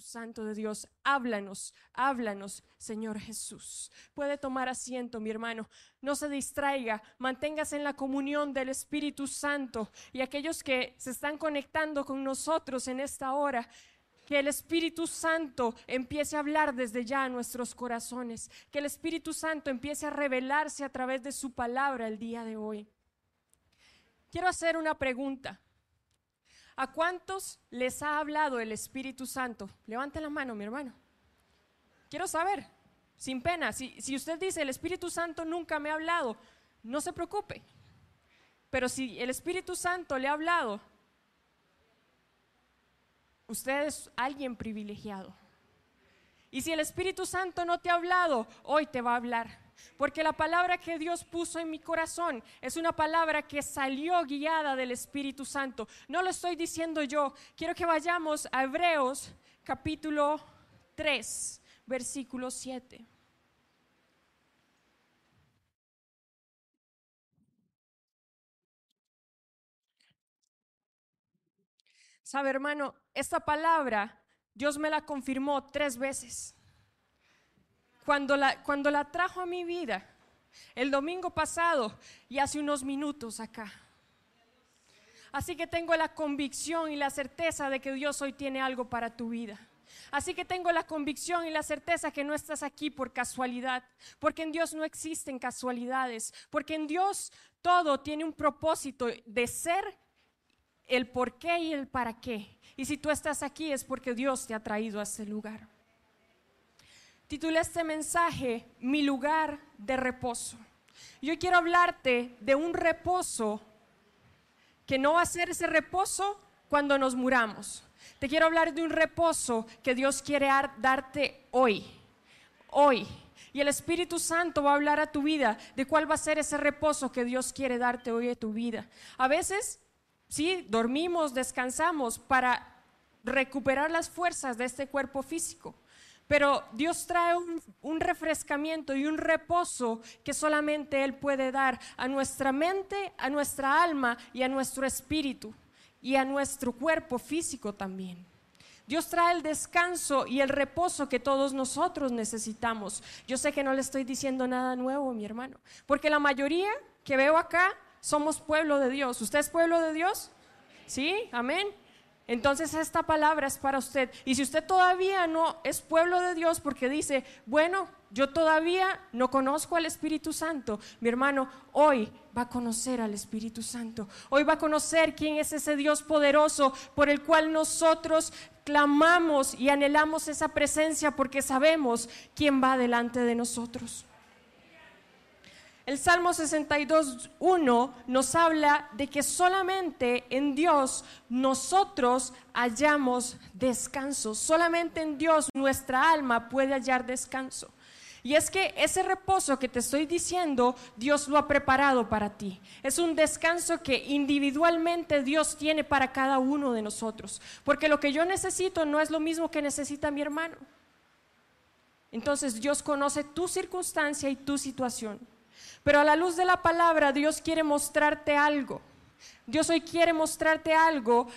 Santo de Dios, háblanos, háblanos, Señor Jesús. Puede tomar asiento, mi hermano. No se distraiga, manténgase en la comunión del Espíritu Santo. Y aquellos que se están conectando con nosotros en esta hora, que el Espíritu Santo empiece a hablar desde ya a nuestros corazones, que el Espíritu Santo empiece a revelarse a través de su palabra el día de hoy. Quiero hacer una pregunta. ¿A cuántos les ha hablado el Espíritu Santo? Levante la mano, mi hermano. Quiero saber, sin pena, si, si usted dice, el Espíritu Santo nunca me ha hablado, no se preocupe. Pero si el Espíritu Santo le ha hablado, Usted es alguien privilegiado. Y si el Espíritu Santo no te ha hablado, hoy te va a hablar. Porque la palabra que Dios puso en mi corazón es una palabra que salió guiada del Espíritu Santo. No lo estoy diciendo yo. Quiero que vayamos a Hebreos capítulo 3, versículo 7. Sabe, hermano, esta palabra Dios me la confirmó tres veces. Cuando la, cuando la trajo a mi vida, el domingo pasado y hace unos minutos acá. Así que tengo la convicción y la certeza de que Dios hoy tiene algo para tu vida. Así que tengo la convicción y la certeza que no estás aquí por casualidad, porque en Dios no existen casualidades, porque en Dios todo tiene un propósito de ser el por qué y el para qué. Y si tú estás aquí es porque Dios te ha traído a ese lugar. Titulé este mensaje Mi lugar de reposo. Yo quiero hablarte de un reposo que no va a ser ese reposo cuando nos muramos. Te quiero hablar de un reposo que Dios quiere darte hoy. Hoy. Y el Espíritu Santo va a hablar a tu vida de cuál va a ser ese reposo que Dios quiere darte hoy a tu vida. A veces Sí, dormimos, descansamos para recuperar las fuerzas de este cuerpo físico. Pero Dios trae un, refrescamiento y un reposo que solamente Él puede dar a nuestra mente, a nuestra alma y a nuestro espíritu y a nuestro cuerpo físico también. Dios trae el descanso y el reposo que todos nosotros necesitamos. Yo sé que no le estoy diciendo nada nuevo, mi hermano, porque la mayoría que veo acá somos pueblo de Dios. ¿Usted es pueblo de Dios? ¿Sí? Amén. Entonces esta palabra es para usted. Y si usted todavía no es pueblo de Dios porque dice, bueno, yo todavía no conozco al Espíritu Santo, mi hermano, hoy va a conocer al Espíritu Santo. Hoy va a conocer quién es ese Dios poderoso por el cual nosotros clamamos y anhelamos esa presencia porque sabemos quién va delante de nosotros. El Salmo 62.1 nos habla de que solamente en Dios nosotros hallamos descanso. Solamente en Dios nuestra alma puede hallar descanso. Y es que ese reposo que te estoy diciendo, Dios lo ha preparado para ti. Es un descanso que individualmente Dios tiene para cada uno de nosotros. Porque lo que yo necesito no es lo mismo que necesita mi hermano. Entonces Dios conoce tu circunstancia y tu situación. Pero a la luz de la palabra, Dios quiere mostrarte algo. Dios hoy quiere mostrarte algo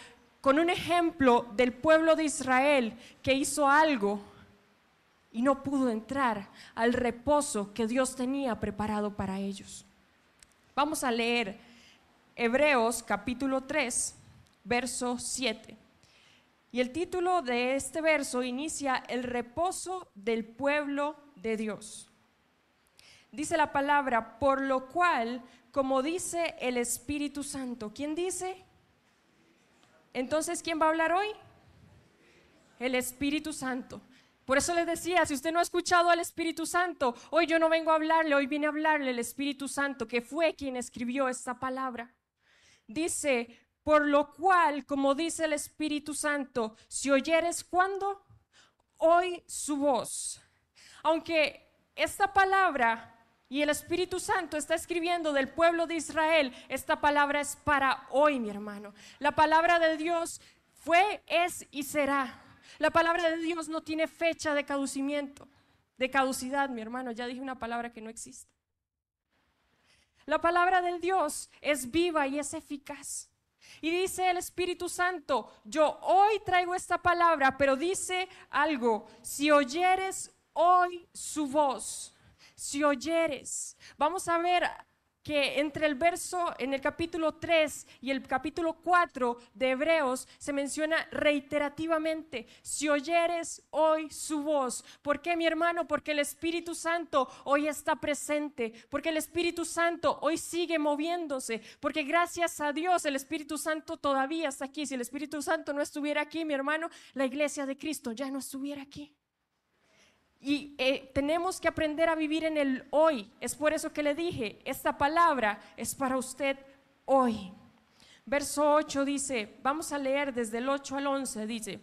con un ejemplo del pueblo de Israel que hizo algo y no pudo entrar al reposo que Dios tenía preparado para ellos. Vamos a leer Hebreos capítulo 3, verso 7. Y el título de este verso inicia el reposo del pueblo de Dios dice la palabra, por lo cual, como dice el Espíritu Santo, ¿quién dice? Entonces, ¿quién va a hablar hoy? El Espíritu Santo. Por eso les decía, si usted no ha escuchado al Espíritu Santo, hoy yo no vengo a hablarle, hoy vine a hablarle el Espíritu Santo, que fue quien escribió esta palabra. Dice, por lo cual, como dice el Espíritu Santo, si oyeres cuando, hoy su voz. Aunque esta palabra y el Espíritu Santo está escribiendo del pueblo de Israel. Esta palabra es para hoy, mi hermano. La palabra de Dios fue, es y será. La palabra de Dios no tiene fecha de caducimiento, de caducidad, mi hermano. Ya dije una palabra que no existe. La palabra de Dios es viva y es eficaz. Y dice el Espíritu Santo, yo hoy traigo esta palabra, pero dice algo, si oyeres hoy su voz, si oyeres, vamos a ver que entre el verso en el capítulo 3 y el capítulo 4 de Hebreos se menciona reiterativamente, si oyeres hoy su voz. ¿Por qué, mi hermano? Porque el Espíritu Santo hoy está presente, porque el Espíritu Santo hoy sigue moviéndose, porque gracias a Dios el Espíritu Santo todavía está aquí. Si el Espíritu Santo no estuviera aquí, mi hermano, la iglesia de Cristo ya no estuviera aquí. Y eh, tenemos que aprender a vivir en el hoy. Es por eso que le dije, esta palabra es para usted hoy. Verso 8 dice, vamos a leer desde el 8 al 11, dice,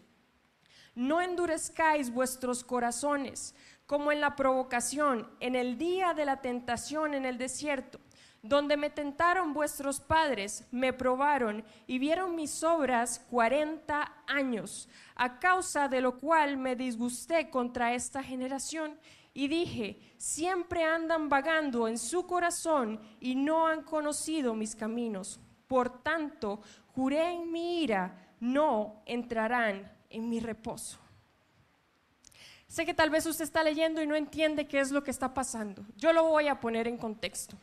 no endurezcáis vuestros corazones como en la provocación, en el día de la tentación en el desierto donde me tentaron vuestros padres, me probaron y vieron mis obras cuarenta años, a causa de lo cual me disgusté contra esta generación y dije, siempre andan vagando en su corazón y no han conocido mis caminos. Por tanto, juré en mi ira, no entrarán en mi reposo. Sé que tal vez usted está leyendo y no entiende qué es lo que está pasando. Yo lo voy a poner en contexto.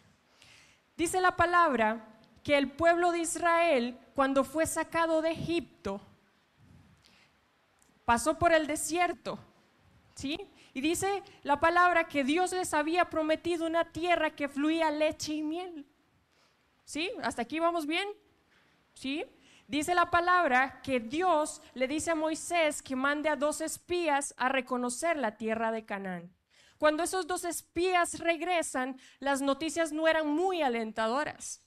Dice la palabra que el pueblo de Israel, cuando fue sacado de Egipto, pasó por el desierto, ¿sí? Y dice la palabra que Dios les había prometido una tierra que fluía leche y miel. ¿Sí? ¿Hasta aquí vamos bien? ¿Sí? Dice la palabra que Dios le dice a Moisés que mande a dos espías a reconocer la tierra de Canaán. Cuando esos dos espías regresan, las noticias no eran muy alentadoras.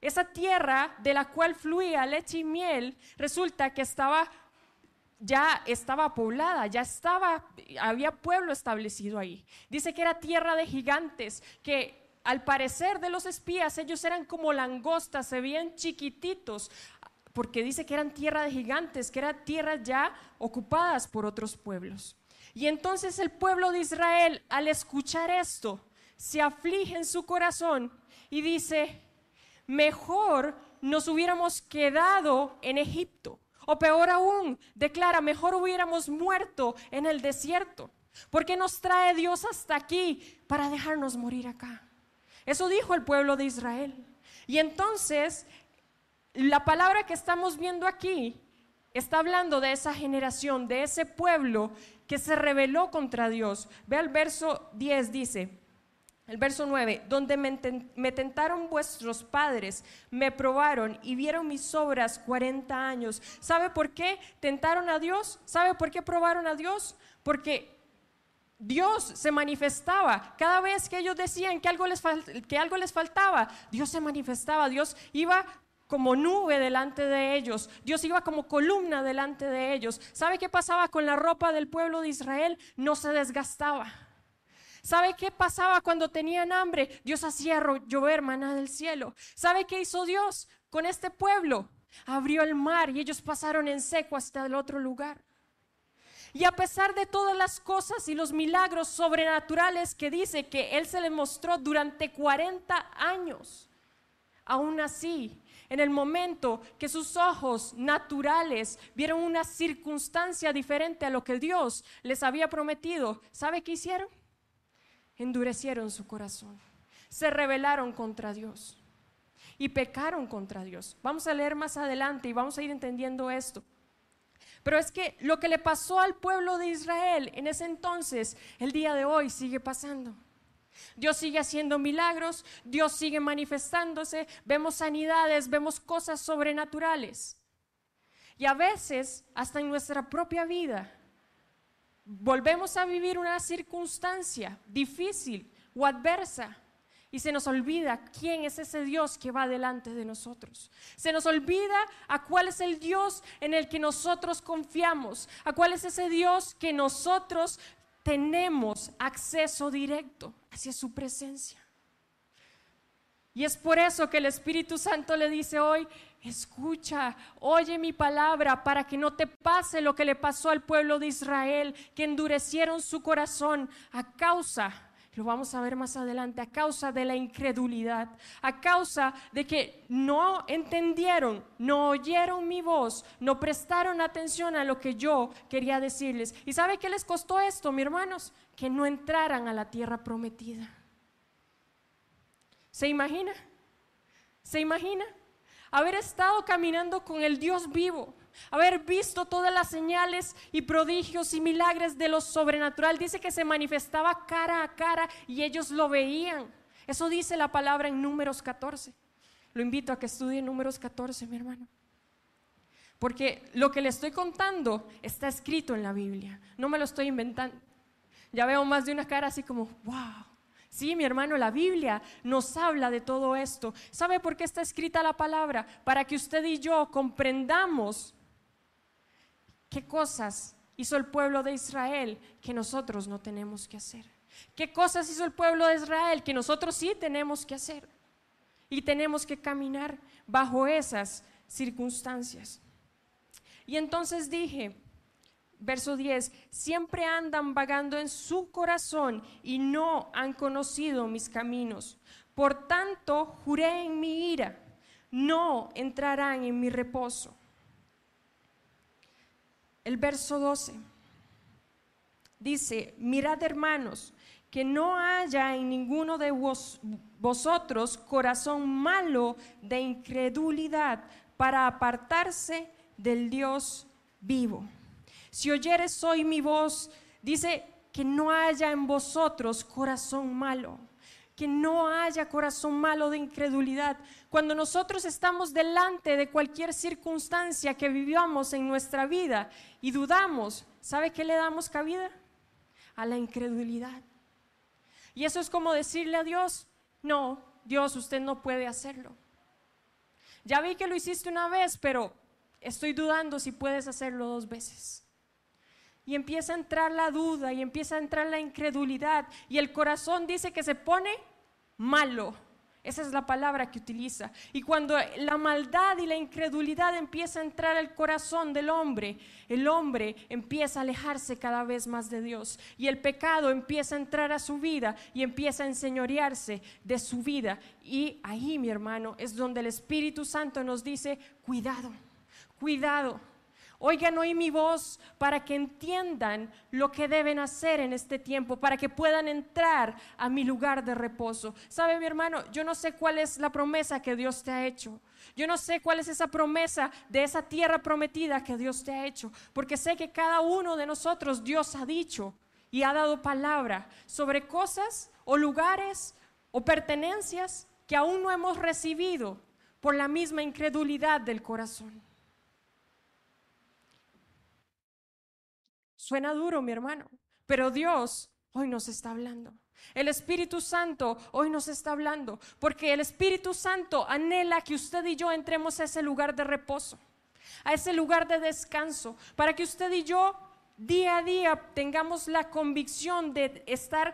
Esa tierra de la cual fluía leche y miel, resulta que estaba ya estaba poblada, ya estaba, había pueblo establecido ahí. Dice que era tierra de gigantes, que al parecer de los espías ellos eran como langostas, se veían chiquititos, porque dice que eran tierra de gigantes, que eran tierras ya ocupadas por otros pueblos. Y entonces el pueblo de Israel, al escuchar esto, se aflige en su corazón y dice, mejor nos hubiéramos quedado en Egipto. O peor aún, declara, mejor hubiéramos muerto en el desierto. porque nos trae Dios hasta aquí para dejarnos morir acá? Eso dijo el pueblo de Israel. Y entonces, la palabra que estamos viendo aquí está hablando de esa generación, de ese pueblo que se rebeló contra Dios. Ve al verso 10, dice, el verso 9, donde me, tentaron vuestros padres, me probaron y vieron mis obras 40 años. ¿Sabe por qué tentaron a Dios? ¿Sabe por qué probaron a Dios? Porque Dios se manifestaba. Cada vez que ellos decían que algo les, que algo les faltaba, Dios se manifestaba. Dios iba como nube delante de ellos. Dios iba como columna delante de ellos. ¿Sabe qué pasaba con la ropa del pueblo de Israel? No se desgastaba. ¿Sabe qué pasaba cuando tenían hambre? Dios hacía llover maná del cielo. ¿Sabe qué hizo Dios con este pueblo? Abrió el mar y ellos pasaron en seco hasta el otro lugar. Y a pesar de todas las cosas y los milagros sobrenaturales que dice que Él se le mostró durante 40 años, aún así en el momento que sus ojos naturales vieron una circunstancia diferente a lo que Dios les había prometido, ¿sabe qué hicieron? Endurecieron su corazón, se rebelaron contra Dios y pecaron contra Dios. Vamos a leer más adelante y vamos a ir entendiendo esto. Pero es que lo que le pasó al pueblo de Israel en ese entonces, el día de hoy sigue pasando. Dios sigue haciendo milagros, Dios sigue manifestándose, vemos sanidades, vemos cosas sobrenaturales. Y a veces, hasta en nuestra propia vida, volvemos a vivir una circunstancia difícil o adversa y se nos olvida quién es ese Dios que va delante de nosotros. Se nos olvida a cuál es el Dios en el que nosotros confiamos, a cuál es ese Dios que nosotros tenemos acceso directo hacia su presencia. Y es por eso que el Espíritu Santo le dice hoy, escucha, oye mi palabra para que no te pase lo que le pasó al pueblo de Israel, que endurecieron su corazón a causa Lo vamos a ver más adelante, a causa de la incredulidad, a causa de que no entendieron, no oyeron mi voz, no prestaron atención a lo que yo quería decirles. ¿Y sabe qué les costó esto, mi hermanos? Que no entraran a la tierra prometida. ¿Se imagina? ¿Se imagina? Haber estado caminando con el Dios vivo, haber visto todas las señales y prodigios y milagres de lo sobrenatural. Dice que se manifestaba cara a cara y ellos lo veían. Eso dice la palabra en números 14. Lo invito a que estudie números 14, mi hermano. Porque lo que le estoy contando está escrito en la Biblia. No me lo estoy inventando. Ya veo más de una cara así como, wow. Sí, mi hermano, la Biblia nos habla de todo esto. ¿Sabe por qué está escrita la palabra? Para que usted y yo comprendamos ¿Qué cosas hizo el pueblo de Israel que nosotros no tenemos que hacer? ¿Qué cosas hizo el pueblo de Israel que nosotros sí tenemos que hacer? Y tenemos que caminar bajo esas circunstancias. Y entonces dije, verso 10, siempre andan vagando en su corazón y no han conocido mis caminos. Por tanto, juré en mi ira, no entrarán en mi reposo el verso 12. Dice, mirad hermanos, que no haya en ninguno de vosotros corazón malo de incredulidad para apartarse del Dios vivo. Si oyeres hoy mi voz, dice que no haya en vosotros corazón malo que no haya corazón malo de incredulidad. Cuando nosotros estamos delante de cualquier circunstancia que vivamos en nuestra vida y dudamos, ¿sabe qué le damos cabida? A la incredulidad. Y eso es como decirle a Dios, no, Dios, usted no puede hacerlo. Ya vi que lo hiciste una vez, pero estoy dudando si puedes hacerlo dos veces y empieza a entrar la duda y empieza a entrar la incredulidad y el corazón dice que se pone malo. Esa es la palabra que utiliza. Y cuando la maldad y la incredulidad empieza a entrar al corazón del hombre, el hombre empieza a alejarse cada vez más de Dios. Y el pecado empieza a entrar a su vida y empieza a enseñorearse de su vida. Y ahí, mi hermano, es donde el Espíritu Santo nos dice, cuidado, cuidado Oigan hoy mi voz para que entiendan lo que deben hacer en este tiempo, para que puedan entrar a mi lugar de reposo. ¿Sabe mi hermano? Yo no sé cuál es la promesa que Dios te ha hecho. Yo no sé cuál es esa promesa de esa tierra prometida que Dios te ha hecho, porque sé que cada uno de nosotros Dios ha dicho y ha dado palabra sobre cosas o lugares o pertenencias que aún no hemos recibido por la misma incredulidad del corazón. Suena duro, mi hermano, pero Dios hoy nos está hablando. El Espíritu Santo hoy nos está hablando, porque el Espíritu Santo anhela que usted y yo entremos a ese lugar de reposo, a ese lugar de descanso, para que usted y yo día a día tengamos la convicción de estar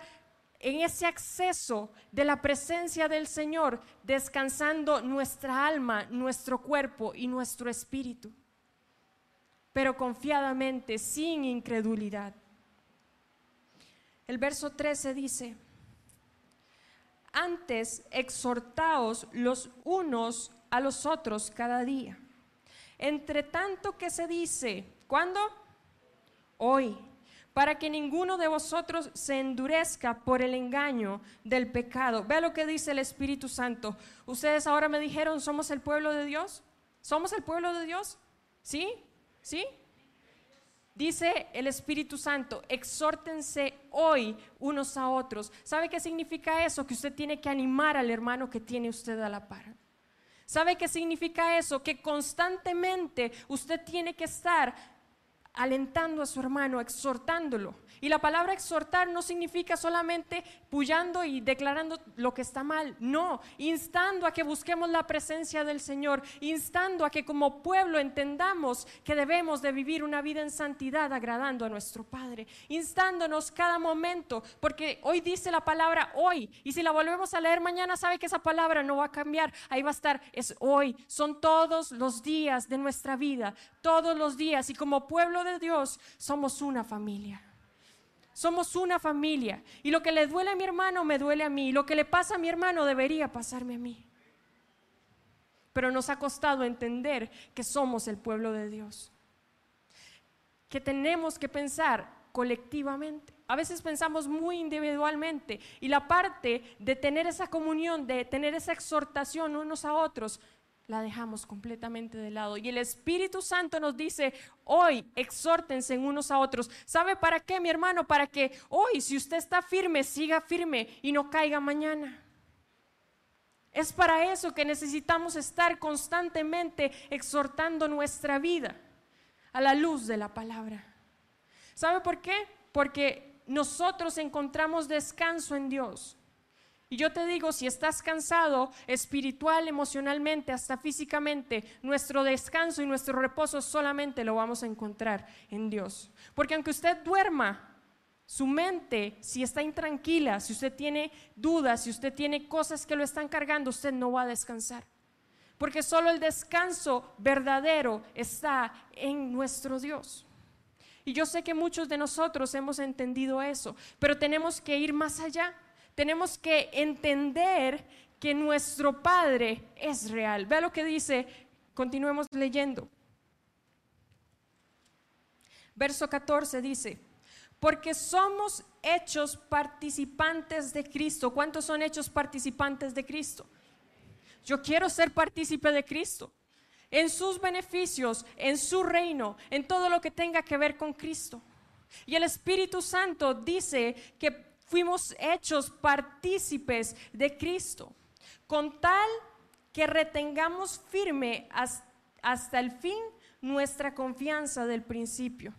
en ese acceso de la presencia del Señor, descansando nuestra alma, nuestro cuerpo y nuestro espíritu pero confiadamente, sin incredulidad. El verso 13 dice, antes exhortaos los unos a los otros cada día. Entre tanto que se dice, ¿cuándo? Hoy, para que ninguno de vosotros se endurezca por el engaño del pecado. Vea lo que dice el Espíritu Santo. Ustedes ahora me dijeron, ¿somos el pueblo de Dios? ¿Somos el pueblo de Dios? ¿Sí? ¿Sí? Dice el Espíritu Santo, exhórtense hoy unos a otros. ¿Sabe qué significa eso? Que usted tiene que animar al hermano que tiene usted a la par. ¿Sabe qué significa eso? Que constantemente usted tiene que estar alentando a su hermano, exhortándolo. Y la palabra exhortar no significa solamente puyando y declarando lo que está mal, no, instando a que busquemos la presencia del Señor, instando a que como pueblo entendamos que debemos de vivir una vida en santidad agradando a nuestro Padre, instándonos cada momento, porque hoy dice la palabra hoy, y si la volvemos a leer mañana, sabe que esa palabra no va a cambiar, ahí va a estar, es hoy, son todos los días de nuestra vida, todos los días, y como pueblo de Dios somos una familia. somos una familia. Y lo que le duele a mi hermano me duele a mí. Lo que le pasa a mi hermano debería pasarme a mí. Pero nos ha costado entender que somos el pueblo de Dios. Que tenemos que pensar colectivamente. A veces pensamos muy individualmente y la parte de tener esa comunión, de tener esa exhortación unos a otros, la dejamos completamente de lado. Y el Espíritu Santo nos dice, hoy exhórtense unos a otros. ¿Sabe para qué, mi hermano? Para que hoy, si usted está firme, siga firme y no caiga mañana. Es para eso que necesitamos estar constantemente exhortando nuestra vida a la luz de la palabra. ¿Sabe por qué? Porque nosotros encontramos descanso en Dios. Y yo te digo, si estás cansado espiritual, emocionalmente, hasta físicamente, nuestro descanso y nuestro reposo solamente lo vamos a encontrar en Dios. Porque aunque usted duerma, su mente, si está intranquila, si usted tiene dudas, si usted tiene cosas que lo están cargando, usted no va a descansar. Porque solo el descanso verdadero está en nuestro Dios. Y yo sé que muchos de nosotros hemos entendido eso, pero tenemos que ir más allá. Tenemos que entender que nuestro Padre es real. Vea lo que dice, continuemos leyendo. Verso 14 dice, porque somos hechos participantes de Cristo. ¿Cuántos son hechos participantes de Cristo? Yo quiero ser partícipe de Cristo en sus beneficios, en su reino, en todo lo que tenga que ver con Cristo. Y el Espíritu Santo dice que fuimos hechos partícipes de Cristo, con tal que retengamos firme hasta el fin nuestra confianza del principio.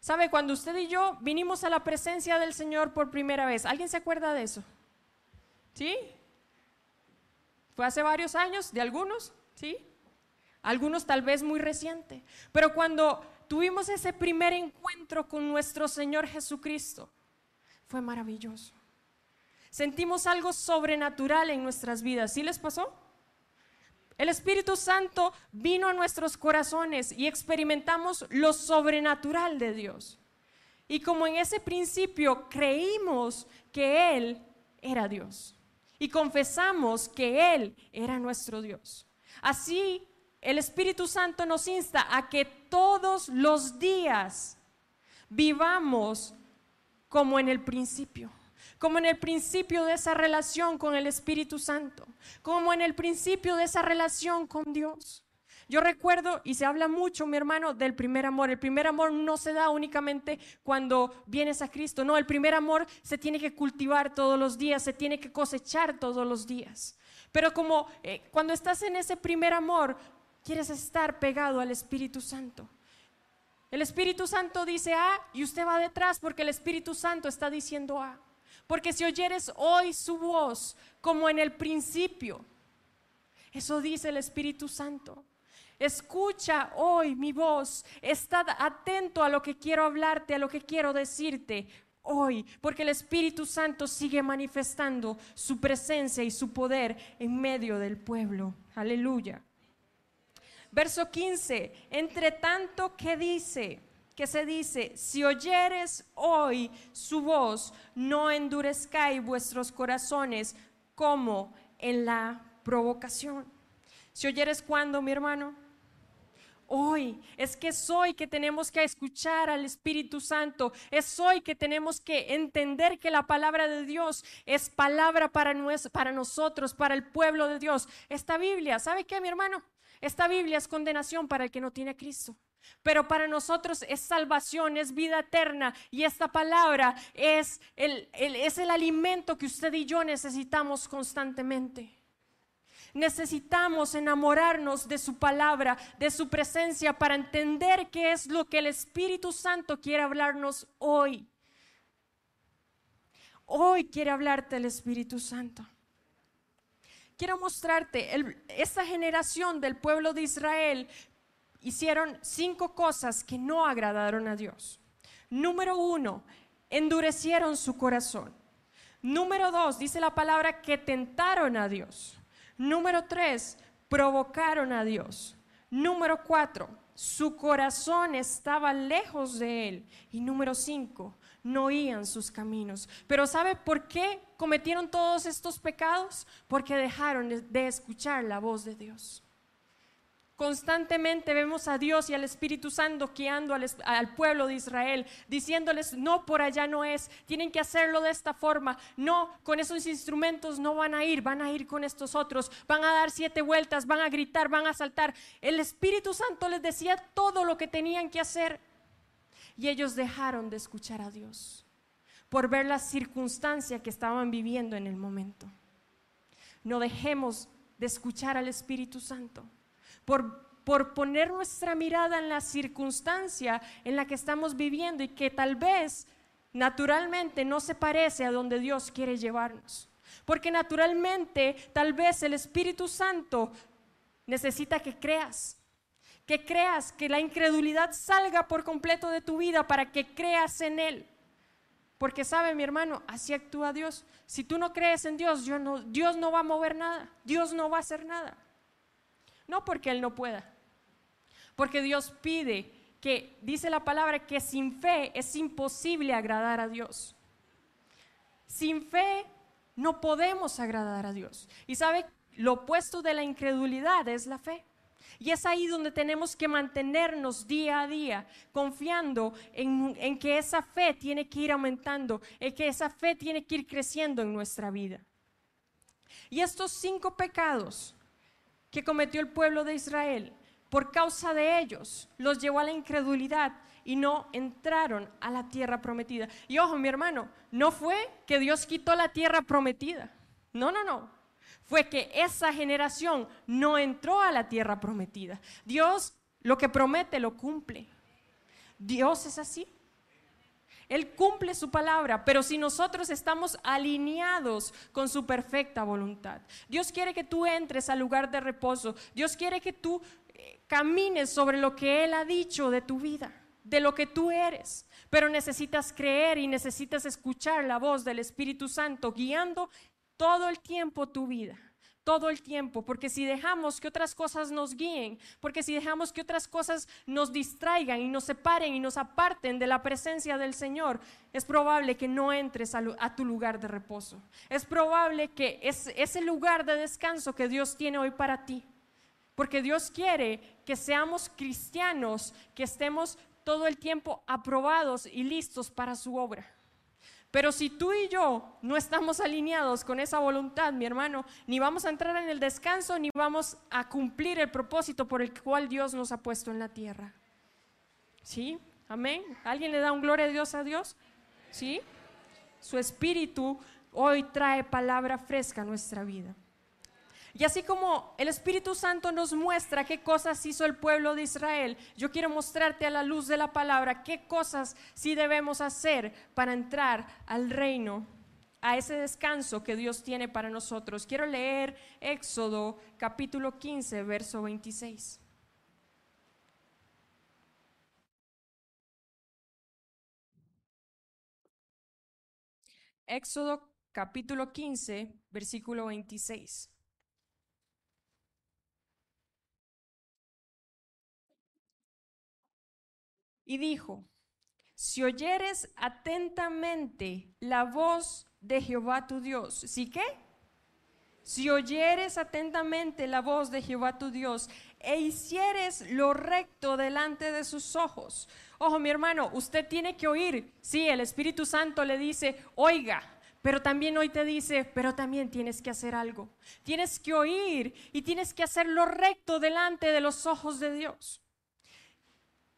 ¿Sabe? Cuando usted y yo vinimos a la presencia del Señor por primera vez, ¿alguien se acuerda de eso? ¿Sí? Fue hace varios años, de algunos, ¿sí? algunos tal vez muy reciente. Pero cuando tuvimos ese primer encuentro con nuestro Señor Jesucristo, fue maravilloso. Sentimos algo sobrenatural en nuestras vidas. ¿Sí les pasó? El Espíritu Santo vino a nuestros corazones y experimentamos lo sobrenatural de Dios. Y como en ese principio creímos que Él era Dios y confesamos que Él era nuestro Dios. Así el Espíritu Santo nos insta a que todos los días vivamos como en el principio, como en el principio de esa relación con el Espíritu Santo, como en el principio de esa relación con Dios. Yo recuerdo, y se habla mucho, mi hermano, del primer amor. El primer amor no se da únicamente cuando vienes a Cristo. No, el primer amor se tiene que cultivar todos los días, se tiene que cosechar todos los días. Pero como eh, cuando estás en ese primer amor, quieres estar pegado al Espíritu Santo. El Espíritu Santo dice A y usted va detrás porque el Espíritu Santo está diciendo A. Porque si oyeres hoy su voz como en el principio, eso dice el Espíritu Santo. Escucha hoy mi voz, está atento a lo que quiero hablarte, a lo que quiero decirte hoy, porque el Espíritu Santo sigue manifestando su presencia y su poder en medio del pueblo. Aleluya. Verso 15, entre tanto que dice, que se dice, si oyeres hoy su voz, no endurezcáis vuestros corazones como en la provocación. Si oyeres cuando, mi hermano, hoy. Es que es hoy que tenemos que escuchar al Espíritu Santo. Es hoy que tenemos que entender que la palabra de Dios es palabra para, para nosotros, para el pueblo de Dios. Esta Biblia, ¿sabe qué, mi hermano? Esta Biblia es condenación para el que no tiene a Cristo. Pero para nosotros es salvación, es vida eterna. Y esta palabra es el, es el alimento que usted y yo necesitamos constantemente. Necesitamos enamorarnos de su palabra, de su presencia, para entender qué es lo que el Espíritu Santo quiere hablarnos hoy. Hoy quiere hablarte el Espíritu Santo quiero mostrarte, esta generación del pueblo de Israel hicieron cinco cosas que no agradaron a Dios. Número uno, endurecieron su corazón. Número dos, dice la palabra que tentaron a Dios. Número tres, provocaron a Dios. Número cuatro, su corazón estaba lejos de él. Y número cinco, no oían sus caminos. Pero ¿sabe por qué cometieron todos estos pecados? Porque dejaron de escuchar la voz de Dios. Constantemente vemos a Dios y al Espíritu Santo guiando al, al, pueblo de Israel, diciéndoles, no, por allá no es, tienen que hacerlo de esta forma, no, con esos instrumentos no van a ir, van a ir con estos otros, van a dar siete vueltas, van a gritar, van a saltar. El Espíritu Santo les decía todo lo que tenían que hacer y ellos dejaron de escuchar a Dios por ver la circunstancia que estaban viviendo en el momento. No dejemos de escuchar al Espíritu Santo por, por poner nuestra mirada en la circunstancia en la que estamos viviendo y que tal vez naturalmente no se parece a donde Dios quiere llevarnos. Porque naturalmente tal vez el Espíritu Santo necesita que creas, que creas, que la incredulidad salga por completo de tu vida para que creas en Él. Porque sabe mi hermano, así actúa Dios. Si tú no crees en Dios, no, Dios no va a mover nada, Dios no va a hacer nada. No porque Él no pueda, porque Dios pide que, dice la palabra, que sin fe es imposible agradar a Dios. Sin fe no podemos agradar a Dios. Y sabe, lo opuesto de la incredulidad es la fe. Y es ahí donde tenemos que mantenernos día a día, confiando en, que esa fe tiene que ir aumentando, en que esa fe tiene que ir creciendo en nuestra vida. Y estos cinco pecados que cometió el pueblo de Israel, por causa de ellos, los llevó a la incredulidad y no entraron a la tierra prometida. Y ojo, mi hermano, no fue que Dios quitó la tierra prometida. No, no, no. Fue que esa generación no entró a la tierra prometida. Dios lo que promete lo cumple. Dios es así. Él cumple su palabra, pero si nosotros estamos alineados con su perfecta voluntad. Dios quiere que tú entres al lugar de reposo. Dios quiere que tú eh, camines sobre lo que Él ha dicho de tu vida, de lo que tú eres. Pero necesitas creer y necesitas escuchar la voz del Espíritu Santo guiando todo el tiempo tu vida todo el tiempo, porque si dejamos que otras cosas nos guíen, porque si dejamos que otras cosas nos distraigan y nos separen y nos aparten de la presencia del Señor, es probable que no entres a, tu lugar de reposo. Es probable que es ese lugar de descanso que Dios tiene hoy para ti. Porque Dios quiere que seamos cristianos, que estemos todo el tiempo aprobados y listos para su obra. Pero si tú y yo no estamos alineados con esa voluntad, mi hermano, ni vamos a entrar en el descanso, ni vamos a cumplir el propósito por el cual Dios nos ha puesto en la tierra. ¿Sí? Amén. ¿Alguien le da un gloria a Dios a Dios? ¿Sí? Su espíritu hoy trae palabra fresca a nuestra vida. Y así como el Espíritu Santo nos muestra qué cosas hizo el pueblo de Israel, yo quiero mostrarte a la luz de la palabra qué cosas sí debemos hacer para entrar al reino, a ese descanso que Dios tiene para nosotros. Quiero leer Éxodo capítulo 15, verso 26. Éxodo capítulo 15, versículo 26. Y dijo, si oyeres atentamente la voz de Jehová tu Dios, ¿sí qué? Si oyeres atentamente la voz de Jehová tu Dios e hicieres lo recto delante de sus ojos. Ojo, mi hermano, usted tiene que oír. Sí, el Espíritu Santo le dice, oiga, pero también hoy te dice, pero también tienes que hacer algo. Tienes que oír y tienes que hacer lo recto delante de los ojos de Dios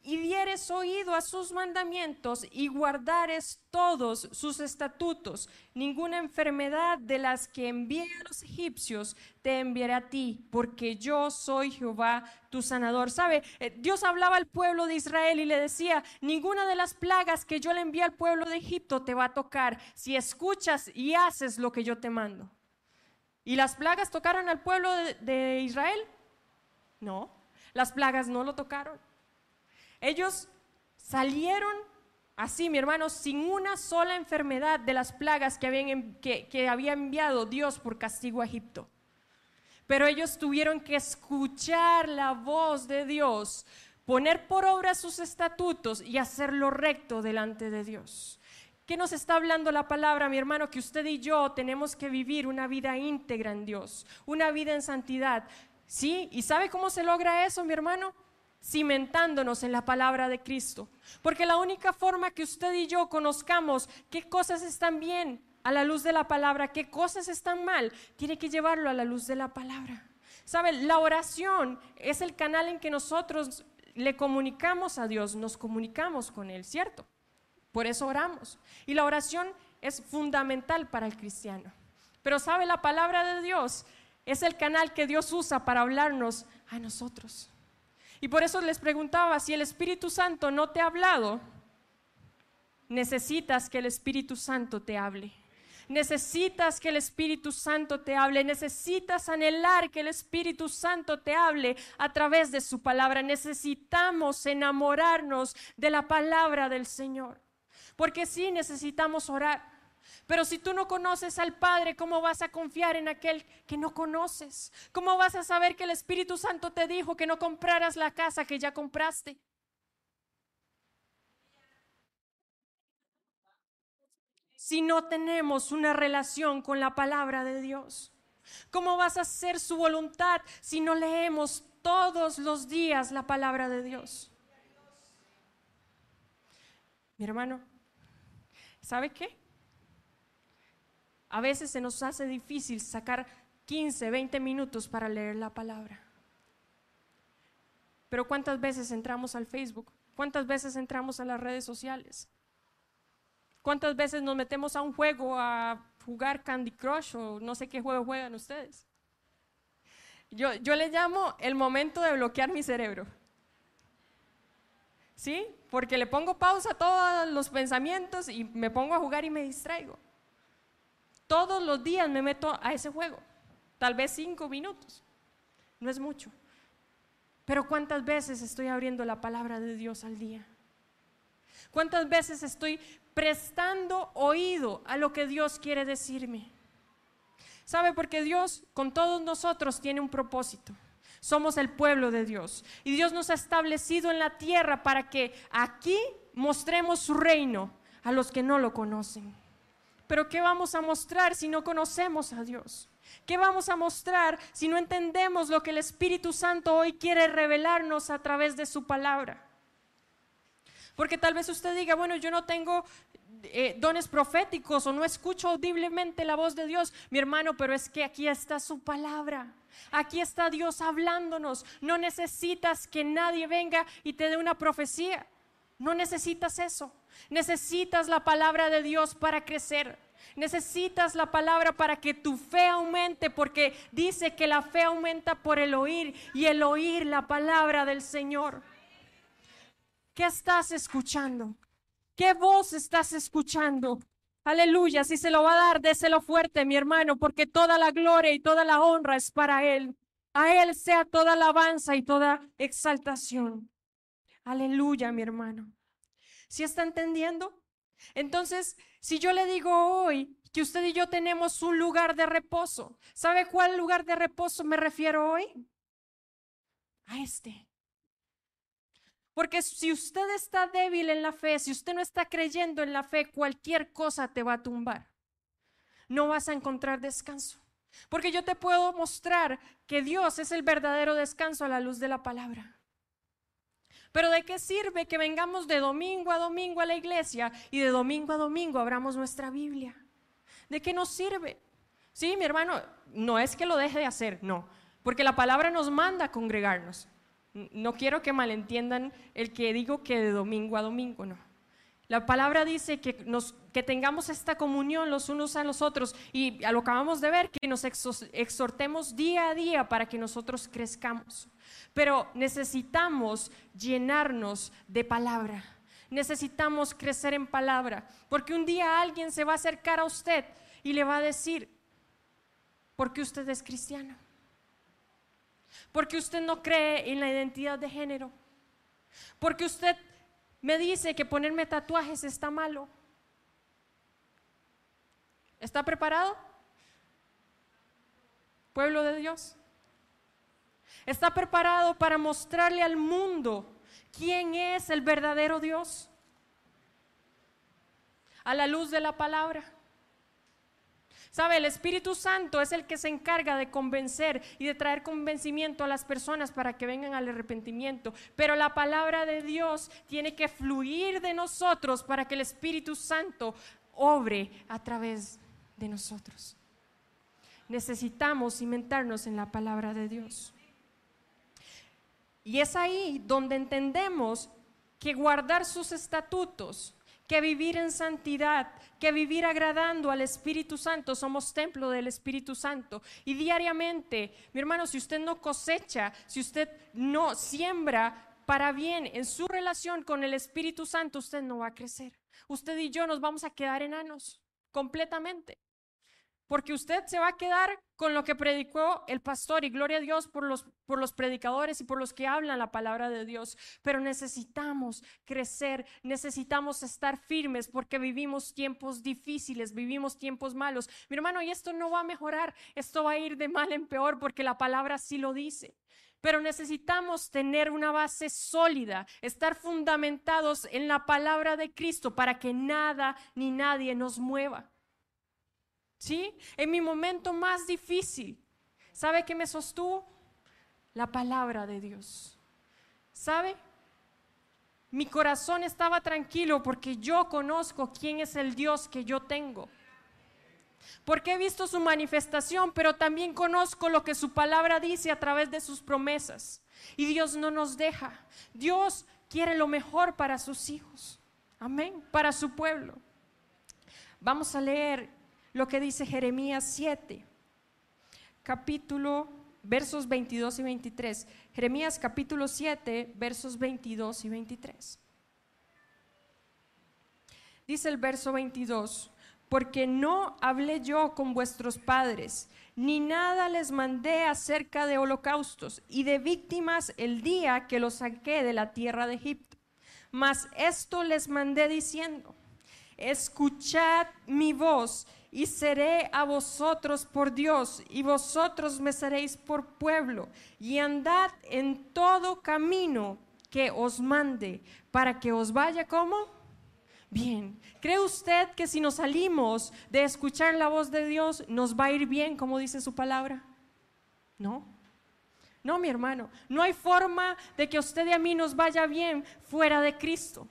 y dieres oído a sus mandamientos y guardares todos sus estatutos, ninguna enfermedad de las que envié a los egipcios te enviaré a ti, porque yo soy Jehová tu sanador. ¿Sabe? Eh, Dios hablaba al pueblo de Israel y le decía, ninguna de las plagas que yo le envié al pueblo de Egipto te va a tocar si escuchas y haces lo que yo te mando. ¿Y las plagas tocaron al pueblo de, de Israel? No, las plagas no lo tocaron. Ellos salieron así, mi hermano, sin una sola enfermedad de las plagas que, había enviado Dios por castigo a Egipto. Pero ellos tuvieron que escuchar la voz de Dios, poner por obra sus estatutos y hacer lo recto delante de Dios. ¿Qué nos está hablando la palabra, mi hermano? Que usted y yo tenemos que vivir una vida íntegra en Dios, una vida en santidad. ¿Sí? ¿Y sabe cómo se logra eso, mi hermano? Cimentándonos en la palabra de Cristo. Porque la única forma que usted y yo conozcamos qué cosas están bien a la luz de la palabra, qué cosas están mal, tiene que llevarlo a la luz de la palabra. ¿Sabe? La oración es el canal en que nosotros le comunicamos a Dios, nos comunicamos con Él, ¿cierto? Por eso oramos. Y la oración es fundamental para el cristiano. Pero sabe, la palabra de Dios es el canal que Dios usa para hablarnos a nosotros. Y por eso les preguntaba, si el Espíritu Santo no te ha hablado, necesitas que el Espíritu Santo te hable. Necesitas que el Espíritu Santo te hable, necesitas anhelar que el Espíritu Santo te hable a través de su palabra. Necesitamos enamorarnos de la palabra del Señor. Porque sí necesitamos orar. Pero si tú no conoces al Padre, ¿cómo vas a confiar en aquel que no conoces? ¿Cómo vas a saber que el Espíritu Santo te dijo que no compraras la casa que ya compraste? Si no tenemos una relación con la palabra de Dios, ¿cómo vas a hacer su voluntad si no leemos todos los días la palabra de Dios? Mi hermano, ¿Sabe qué? A veces se nos hace difícil sacar 15, 20 minutos para leer la palabra. Pero ¿cuántas veces entramos al Facebook? ¿Cuántas veces entramos a las redes sociales? ¿Cuántas veces nos metemos a un juego a jugar Candy Crush o no sé qué juego juegan ustedes? Yo, yo le llamo el momento de bloquear mi cerebro. ¿Sí? Porque le pongo pausa a todos los pensamientos y me pongo a jugar y me distraigo. Todos los días me meto a ese juego, tal vez cinco minutos, no es mucho. Pero ¿cuántas veces estoy abriendo la palabra de Dios al día? ¿Cuántas veces estoy prestando oído a lo que Dios quiere decirme? ¿Sabe? Porque Dios con todos nosotros tiene un propósito. Somos el pueblo de Dios. Y Dios nos ha establecido en la tierra para que aquí mostremos su reino a los que no lo conocen. Pero ¿qué vamos a mostrar si no conocemos a Dios? ¿Qué vamos a mostrar si no entendemos lo que el Espíritu Santo hoy quiere revelarnos a través de su palabra? Porque tal vez usted diga, bueno, yo no tengo eh, dones proféticos o no escucho audiblemente la voz de Dios, mi hermano, pero es que aquí está su palabra. Aquí está Dios hablándonos. No necesitas que nadie venga y te dé una profecía. No necesitas eso. Necesitas la palabra de Dios para crecer. Necesitas la palabra para que tu fe aumente, porque dice que la fe aumenta por el oír y el oír la palabra del Señor. ¿Qué estás escuchando? ¿Qué voz estás escuchando? Aleluya, si se lo va a dar, déselo fuerte, mi hermano, porque toda la gloria y toda la honra es para Él. A Él sea toda alabanza y toda exaltación. Aleluya, mi hermano. ¿Sí está entendiendo? Entonces, si yo le digo hoy que usted y yo tenemos un lugar de reposo, ¿sabe cuál lugar de reposo me refiero hoy? A este. Porque si usted está débil en la fe, si usted no está creyendo en la fe, cualquier cosa te va a tumbar. No vas a encontrar descanso. Porque yo te puedo mostrar que Dios es el verdadero descanso a la luz de la palabra. Pero ¿de qué sirve que vengamos de domingo a domingo a la iglesia y de domingo a domingo abramos nuestra Biblia? ¿De qué nos sirve? Sí, mi hermano, no es que lo deje de hacer, no, porque la palabra nos manda a congregarnos. No quiero que malentiendan el que digo que de domingo a domingo, no. La palabra dice que, tengamos esta comunión los unos a los otros y lo acabamos de ver, que nos exhortemos día a día para que nosotros crezcamos. Pero necesitamos llenarnos de palabra. Necesitamos crecer en palabra, porque un día alguien se va a acercar a usted y le va a decir, ¿por qué usted es cristiano? Porque usted no cree en la identidad de género. Porque usted me dice que ponerme tatuajes está malo. ¿Está preparado? Pueblo de Dios. ¿Está preparado para mostrarle al mundo quién es el verdadero Dios? a la luz de la palabra. ¿Sabe? El Espíritu Santo es el que se encarga de convencer y de traer convencimiento a las personas para que vengan al arrepentimiento. Pero la palabra de Dios tiene que fluir de nosotros para que el Espíritu Santo obre a través de nosotros. Necesitamos cimentarnos en la palabra de Dios. Y es ahí donde entendemos que guardar sus estatutos, que vivir en santidad, que vivir agradando al Espíritu Santo, somos templo del Espíritu Santo. Y diariamente, mi hermano, si usted no cosecha, si usted no siembra para bien en su relación con el Espíritu Santo, usted no va a crecer. Usted y yo nos vamos a quedar enanos completamente porque usted se va a quedar con lo que predicó el pastor y gloria a Dios por los, por los predicadores y por los que hablan la palabra de Dios. Pero necesitamos crecer, necesitamos estar firmes porque vivimos tiempos difíciles, vivimos tiempos malos. Mi hermano, y esto no va a mejorar, esto va a ir de mal en peor porque la palabra sí lo dice. Pero necesitamos tener una base sólida, estar fundamentados en la palabra de Cristo para que nada ni nadie nos mueva. ¿Sí? En mi momento más difícil, ¿sabe qué me sostuvo? La palabra de Dios. ¿Sabe? Mi corazón estaba tranquilo porque yo conozco quién es el Dios que yo tengo. Porque he visto su manifestación, pero también conozco lo que su palabra dice a través de sus promesas. Y Dios no nos deja. Dios quiere lo mejor para sus hijos. Amén. Para su pueblo. Vamos a leer lo que dice Jeremías 7, capítulo, versos 22 y 23. Jeremías capítulo 7, versos 22 y 23. Dice el verso 22, porque no hablé yo con vuestros padres, ni nada les mandé acerca de holocaustos y de víctimas el día que los saqué de la tierra de Egipto. Mas esto les mandé diciendo, escuchad mi voz y seré a vosotros por Dios, y vosotros me seréis por pueblo, y andad en todo camino que os mande, para que os vaya como bien. ¿Cree usted que si nos salimos de escuchar la voz de Dios, nos va a ir bien, como dice su palabra? No. No, mi hermano, no hay forma de que usted y a mí nos vaya bien fuera de Cristo.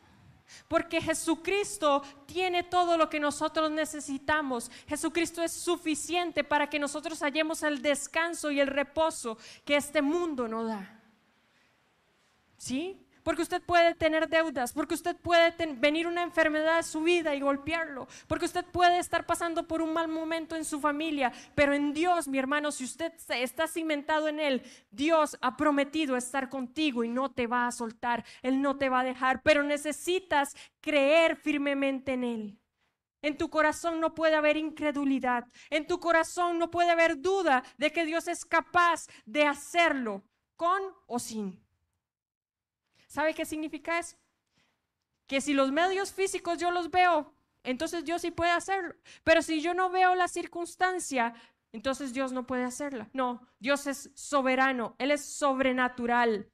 Porque Jesucristo tiene todo lo que nosotros necesitamos. Jesucristo es suficiente para que nosotros hallemos el descanso y el reposo que este mundo no da. ¿Sí? Porque usted puede tener deudas, porque usted puede venir una enfermedad a su vida y golpearlo, porque usted puede estar pasando por un mal momento en su familia, pero en Dios, mi hermano, si usted está cimentado en Él, Dios ha prometido estar contigo y no te va a soltar, Él no te va a dejar, pero necesitas creer firmemente en Él. En tu corazón no puede haber incredulidad. En tu corazón no puede haber duda de que Dios es capaz de hacerlo, con o sin. ¿Sabe qué significa eso? Que si los medios físicos yo los veo, entonces Dios sí puede hacerlo. Pero si yo no veo la circunstancia, entonces Dios no puede hacerla. No, Dios es soberano, Él es sobrenatural.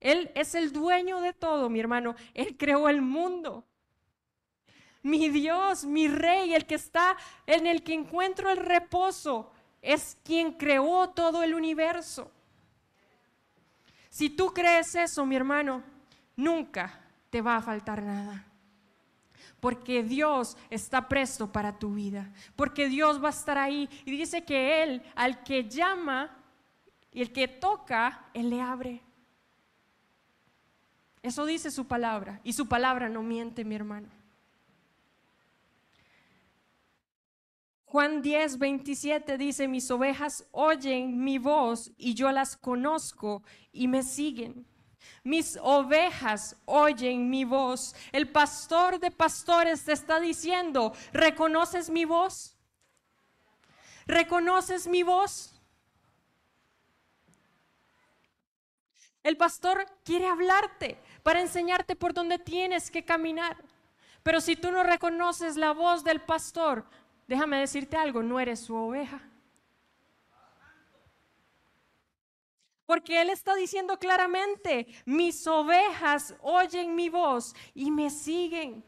Él es el dueño de todo, mi hermano. Él creó el mundo. Mi Dios, mi rey, el que está en el que encuentro el reposo, es quien creó todo el universo. Si tú crees eso, mi hermano, nunca te va a faltar nada. Porque Dios está presto para tu vida. Porque Dios va a estar ahí. Y dice que Él, al que llama y el que toca, Él le abre. Eso dice su palabra. Y su palabra no miente, mi hermano. Juan 10, 27 dice, mis ovejas oyen mi voz y yo las conozco y me siguen. Mis ovejas oyen mi voz. El pastor de pastores te está diciendo, ¿reconoces mi voz? ¿Reconoces mi voz? El pastor quiere hablarte para enseñarte por dónde tienes que caminar. Pero si tú no reconoces la voz del pastor, déjame decirte algo, no eres su oveja. Porque Él está diciendo claramente, mis ovejas oyen mi voz y me siguen.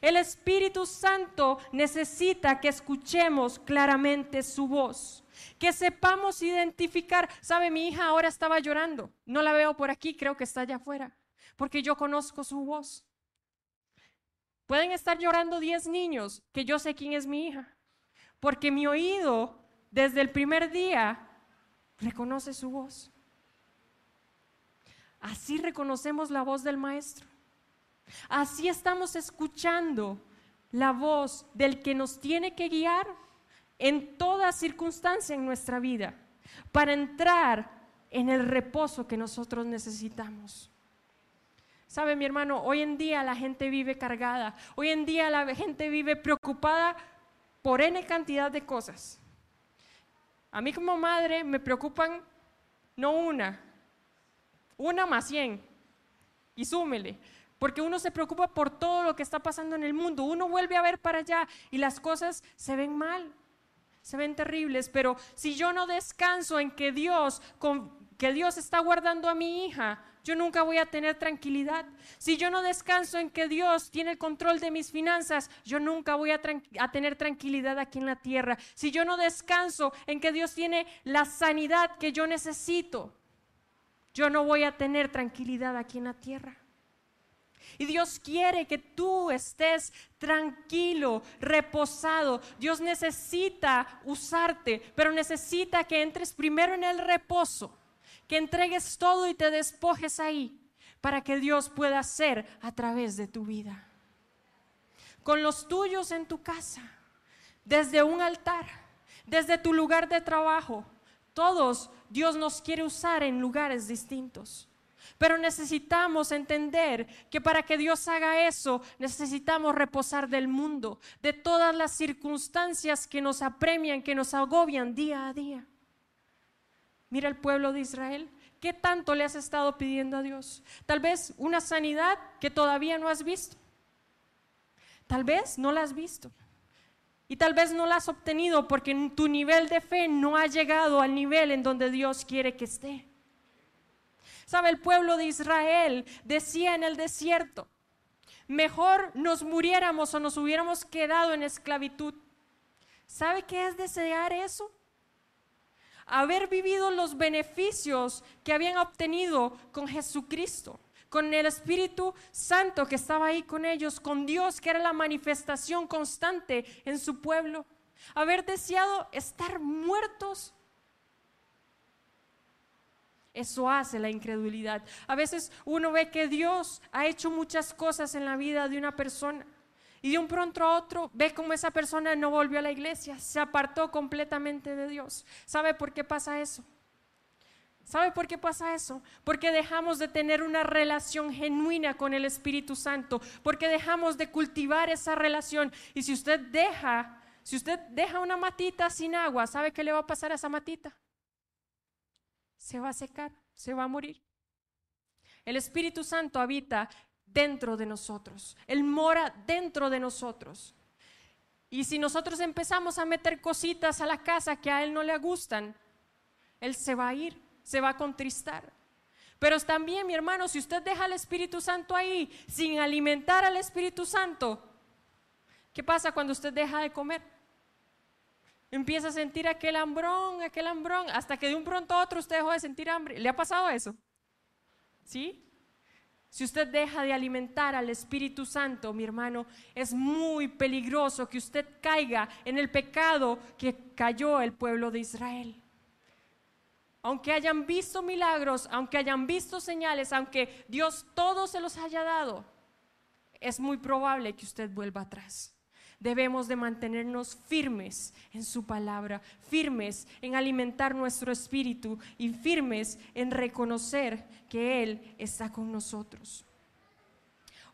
El Espíritu Santo necesita que escuchemos claramente su voz, que sepamos identificar. Sabe, mi hija ahora estaba llorando. No la veo por aquí, creo que está allá afuera, porque yo conozco su voz. Pueden estar llorando 10 niños, que yo sé quién es mi hija, porque mi oído desde el primer día reconoce su voz. Así reconocemos la voz del Maestro. Así estamos escuchando la voz del que nos tiene que guiar en toda circunstancia en nuestra vida para entrar en el reposo que nosotros necesitamos. Sabe mi hermano, hoy en día la gente vive cargada, hoy en día la gente vive preocupada por N cantidad de cosas. A mí como madre me preocupan no una, una más cien, y súmele, porque uno se preocupa por todo lo que está pasando en el mundo, uno vuelve a ver para allá y las cosas se ven mal, se ven terribles, pero si yo no descanso en que Dios, que Dios está guardando a mi hija, yo nunca voy a tener tranquilidad. Si yo no descanso en que Dios tiene el control de mis finanzas, yo nunca voy a, a, tener tranquilidad aquí en la tierra. Si yo no descanso en que Dios tiene la sanidad que yo necesito, yo no voy a tener tranquilidad aquí en la tierra. Y Dios quiere que tú estés tranquilo, reposado. Dios necesita usarte, pero necesita que entres primero en el reposo que entregues todo y te despojes ahí para que Dios pueda hacer a través de tu vida. Con los tuyos en tu casa, desde un altar, desde tu lugar de trabajo, todos Dios nos quiere usar en lugares distintos. Pero necesitamos entender que para que Dios haga eso, necesitamos reposar del mundo, de todas las circunstancias que nos apremian, que nos agobian día a día. Mira el pueblo de Israel. ¿Qué tanto le has estado pidiendo a Dios? Tal vez una sanidad que todavía no has visto. Tal vez no la has visto. Y tal vez no la has obtenido porque tu nivel de fe no ha llegado al nivel en donde Dios quiere que esté. ¿Sabe? El pueblo de Israel decía en el desierto, mejor nos muriéramos o nos hubiéramos quedado en esclavitud. ¿Sabe qué es desear eso? Haber vivido los beneficios que habían obtenido con Jesucristo, con el Espíritu Santo que estaba ahí con ellos, con Dios que era la manifestación constante en su pueblo, haber deseado estar muertos. Eso hace la incredulidad. A veces uno ve que Dios ha hecho muchas cosas en la vida de una persona y de un pronto a otro ve cómo esa persona no volvió a la iglesia, se apartó completamente de Dios. ¿Sabe por qué pasa eso? ¿Sabe por qué pasa eso? Porque dejamos de tener una relación genuina con el Espíritu Santo, porque dejamos de cultivar esa relación. Y si usted deja, si usted deja una matita sin agua, ¿sabe qué le va a pasar a esa matita? Se va a secar, se va a morir. El Espíritu Santo habita dentro de nosotros. Él mora dentro de nosotros. Y si nosotros empezamos a meter cositas a la casa que a Él no le gustan, Él se va a ir, se va a contristar. Pero también, mi hermano, si usted deja al Espíritu Santo ahí sin alimentar al Espíritu Santo, ¿qué pasa cuando usted deja de comer? Empieza a sentir aquel hambrón, aquel hambrón, hasta que de un pronto a otro usted dejó de sentir hambre. ¿Le ha pasado eso? ¿Sí? Si usted deja de alimentar al Espíritu Santo, mi hermano, es muy peligroso que usted caiga en el pecado que cayó el pueblo de Israel. Aunque hayan visto milagros, aunque hayan visto señales, aunque Dios todo se los haya dado, es muy probable que usted vuelva atrás debemos de mantenernos firmes en su palabra, firmes en alimentar nuestro espíritu y firmes en reconocer que Él está con nosotros.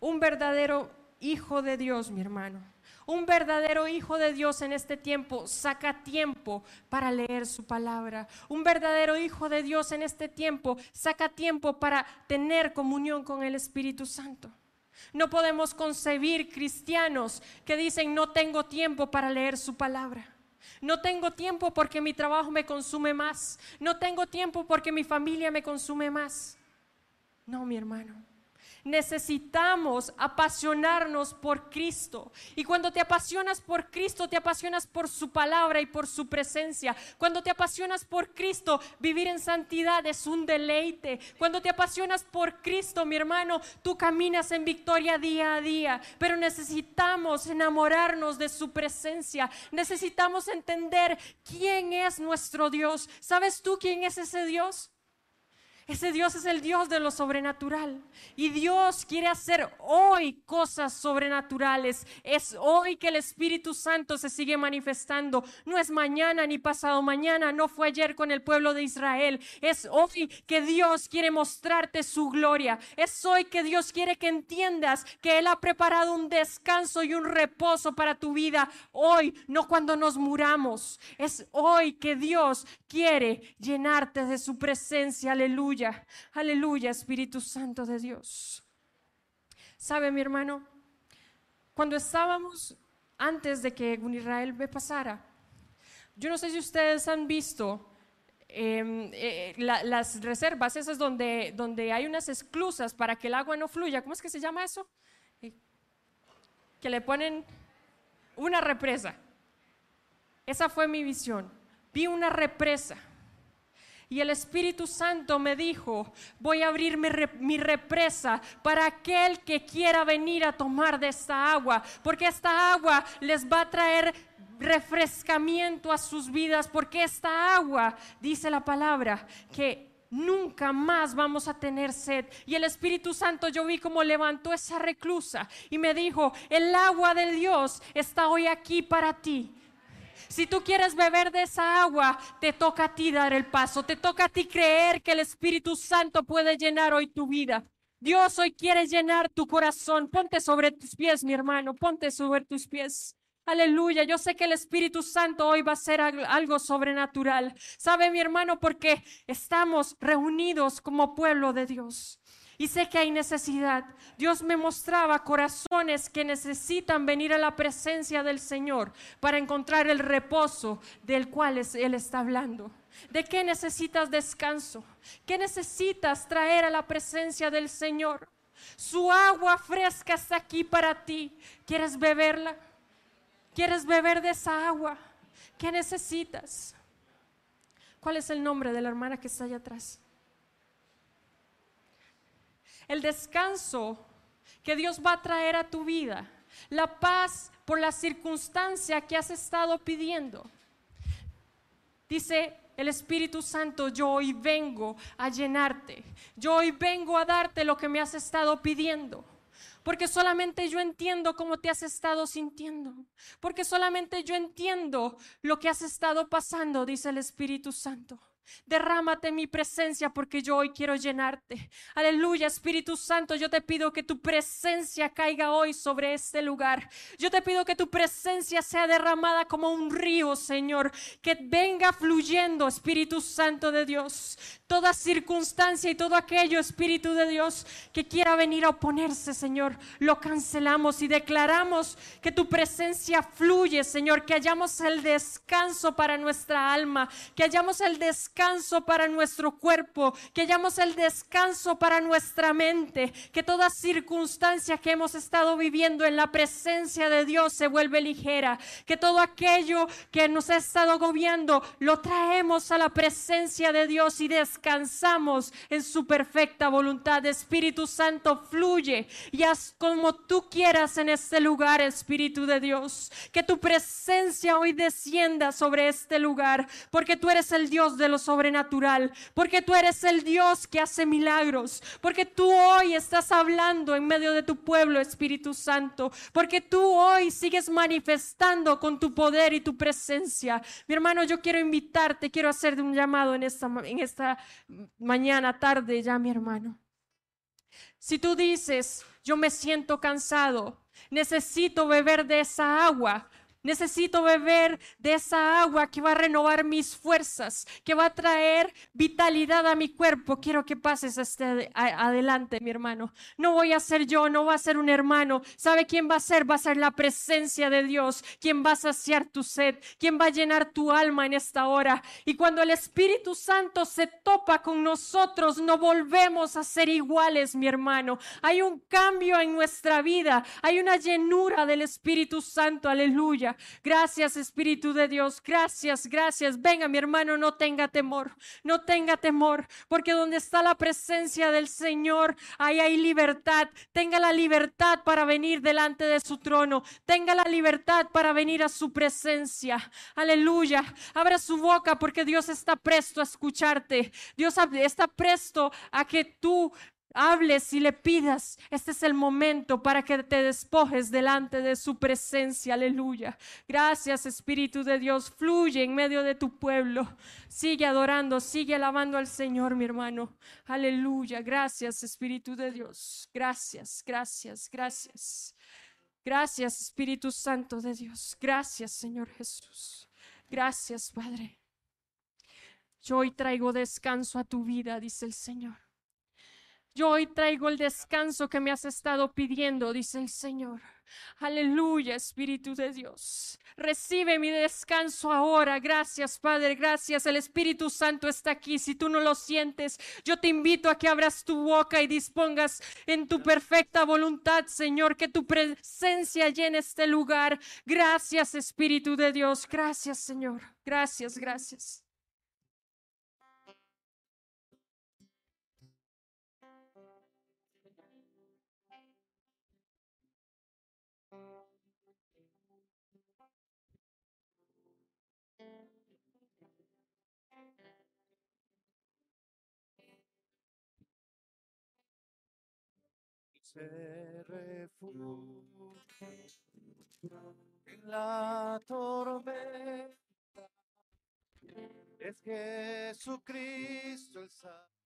Un verdadero hijo de Dios, mi hermano. Un verdadero hijo de Dios en este tiempo saca tiempo para leer su palabra. Un verdadero hijo de Dios en este tiempo saca tiempo para tener comunión con el Espíritu Santo. No podemos concebir cristianos que dicen no tengo tiempo para leer su palabra. No tengo tiempo porque mi trabajo me consume más. No tengo tiempo porque mi familia me consume más. No, mi hermano. Necesitamos apasionarnos por Cristo. Y cuando te apasionas por Cristo, te apasionas por su palabra y por su presencia. Cuando te apasionas por Cristo, vivir en santidad es un deleite. Cuando te apasionas por Cristo, mi hermano, tú caminas en victoria día a día. Pero necesitamos enamorarnos de su presencia. Necesitamos entender quién es nuestro Dios. ¿Sabes tú quién es ese Dios? Ese Dios es el Dios de lo sobrenatural. Y Dios quiere hacer hoy cosas sobrenaturales. Es hoy que el Espíritu Santo se sigue manifestando. No es mañana ni pasado mañana. No fue ayer con el pueblo de Israel. Es hoy que Dios quiere mostrarte su gloria. Es hoy que Dios quiere que entiendas que Él ha preparado un descanso y un reposo para tu vida. Hoy, no cuando nos muramos. Es hoy que Dios quiere llenarte de su presencia. Aleluya aleluya, Espíritu Santo de Dios. ¿Sabe, mi hermano? Cuando estábamos antes de que Israel me pasara, yo no sé si ustedes han visto em, eh, las reservas, esas donde, donde hay unas esclusas para que el agua no fluya. ¿Cómo es que se llama eso? Eh, que le ponen una represa. Esa fue mi visión. Vi una represa y el Espíritu Santo me dijo, voy a abrir mi, represa para aquel que quiera venir a tomar de esta agua, porque esta agua les va a traer refrescamiento a sus vidas, porque esta agua, dice la palabra, que nunca más vamos a tener sed. Y el Espíritu Santo yo vi como levantó esa reclusa y me dijo, el agua de Dios está hoy aquí para ti. Si tú quieres beber de esa agua, te toca a ti dar el paso, te toca a ti creer que el Espíritu Santo puede llenar hoy tu vida. Dios hoy quiere llenar tu corazón. Ponte sobre tus pies, mi hermano, ponte sobre tus pies. Aleluya, yo sé que el Espíritu Santo hoy va a ser algo sobrenatural. ¿Sabe mi hermano? Porque estamos reunidos como pueblo de Dios y sé que hay necesidad. Dios me mostraba corazones que necesitan venir a la presencia del Señor para encontrar el reposo del cual Él está hablando. ¿De qué necesitas descanso? ¿Qué necesitas traer a la presencia del Señor? Su agua fresca está aquí para ti. ¿Quieres beberla? ¿Quieres beber de esa agua? ¿Qué necesitas? ¿Cuál es el nombre de la hermana que está allá atrás? El descanso que Dios va a traer a tu vida, la paz por la circunstancia que has estado pidiendo. Dice el Espíritu Santo, yo hoy vengo a llenarte, yo hoy vengo a darte lo que me has estado pidiendo. Porque solamente yo entiendo cómo te has estado sintiendo. Porque solamente yo entiendo lo que has estado pasando, dice el Espíritu Santo. Derrámate mi presencia porque yo hoy quiero llenarte. Aleluya, Espíritu Santo, yo te pido que tu presencia caiga hoy sobre este lugar. Yo te pido que tu presencia sea derramada como un río, Señor, que venga fluyendo, Espíritu Santo de Dios. Toda circunstancia y todo aquello, Espíritu de Dios, que quiera venir a oponerse, Señor, lo cancelamos y declaramos que tu presencia fluye, Señor, que hallamos el descanso para nuestra alma, que hallamos el descanso descanso para nuestro cuerpo, que hayamos el descanso para nuestra mente, que toda circunstancia que hemos estado viviendo en la presencia de Dios se vuelve ligera, que todo aquello que nos ha estado agobiando lo traemos a la presencia de Dios y descansamos en su perfecta voluntad. Espíritu Santo, fluye y haz como tú quieras en este lugar, Espíritu de Dios. Que tu presencia hoy descienda sobre este lugar, porque tú eres el Dios de los sobrenatural, porque tú eres el Dios que hace milagros, porque tú hoy estás hablando en medio de tu pueblo, Espíritu Santo, porque tú hoy sigues manifestando con tu poder y tu presencia. Mi hermano, yo quiero invitarte, quiero hacerte un llamado en esta, en esta mañana, tarde ya, mi hermano. Si tú dices, yo me siento cansado, necesito beber de esa agua, Necesito beber de esa agua que va a renovar mis fuerzas, que va a traer vitalidad a mi cuerpo. Quiero que pases este adelante, mi hermano. No voy a ser yo, no va a ser un hermano. ¿Sabe quién va a ser? Va a ser la presencia de Dios, quien va a saciar tu sed, quien va a llenar tu alma en esta hora. Y cuando el Espíritu Santo se topa con nosotros, no volvemos a ser iguales, mi hermano. Hay un cambio en nuestra vida, hay una llenura del Espíritu Santo, Gracias Espíritu de Dios, gracias, gracias. Venga mi hermano, no tenga temor, no tenga temor, porque donde está la presencia del Señor, ahí hay libertad. Tenga la libertad para venir delante de su trono, tenga la libertad para venir a su presencia. Aleluya. Abra su boca porque Dios está presto a escucharte. Dios está presto a que tú hables y le pidas, este es el momento para que te despojes delante de su presencia. Aleluya. Gracias Espíritu de Dios. Fluye en medio de tu pueblo. Sigue adorando, sigue alabando al Señor, mi hermano. Aleluya. Gracias Espíritu de Dios. Gracias, gracias, gracias. Gracias Espíritu Santo de Dios. Gracias Señor Jesús. Gracias Padre. Yo hoy traigo descanso a tu vida, dice el Señor. Yo hoy traigo el descanso que me has estado pidiendo, dice el Señor. Aleluya, Espíritu de Dios. Recibe mi descanso ahora. Gracias, Padre. Gracias. El Espíritu Santo está aquí. Si tú no lo sientes, yo te invito a que abras tu boca y dispongas en tu perfecta voluntad, Señor, que tu presencia llene este lugar. Gracias, Espíritu de Dios. Gracias, Señor. Gracias, gracias. Se refugia en la tormenta. Es Jesucristo el Salvador.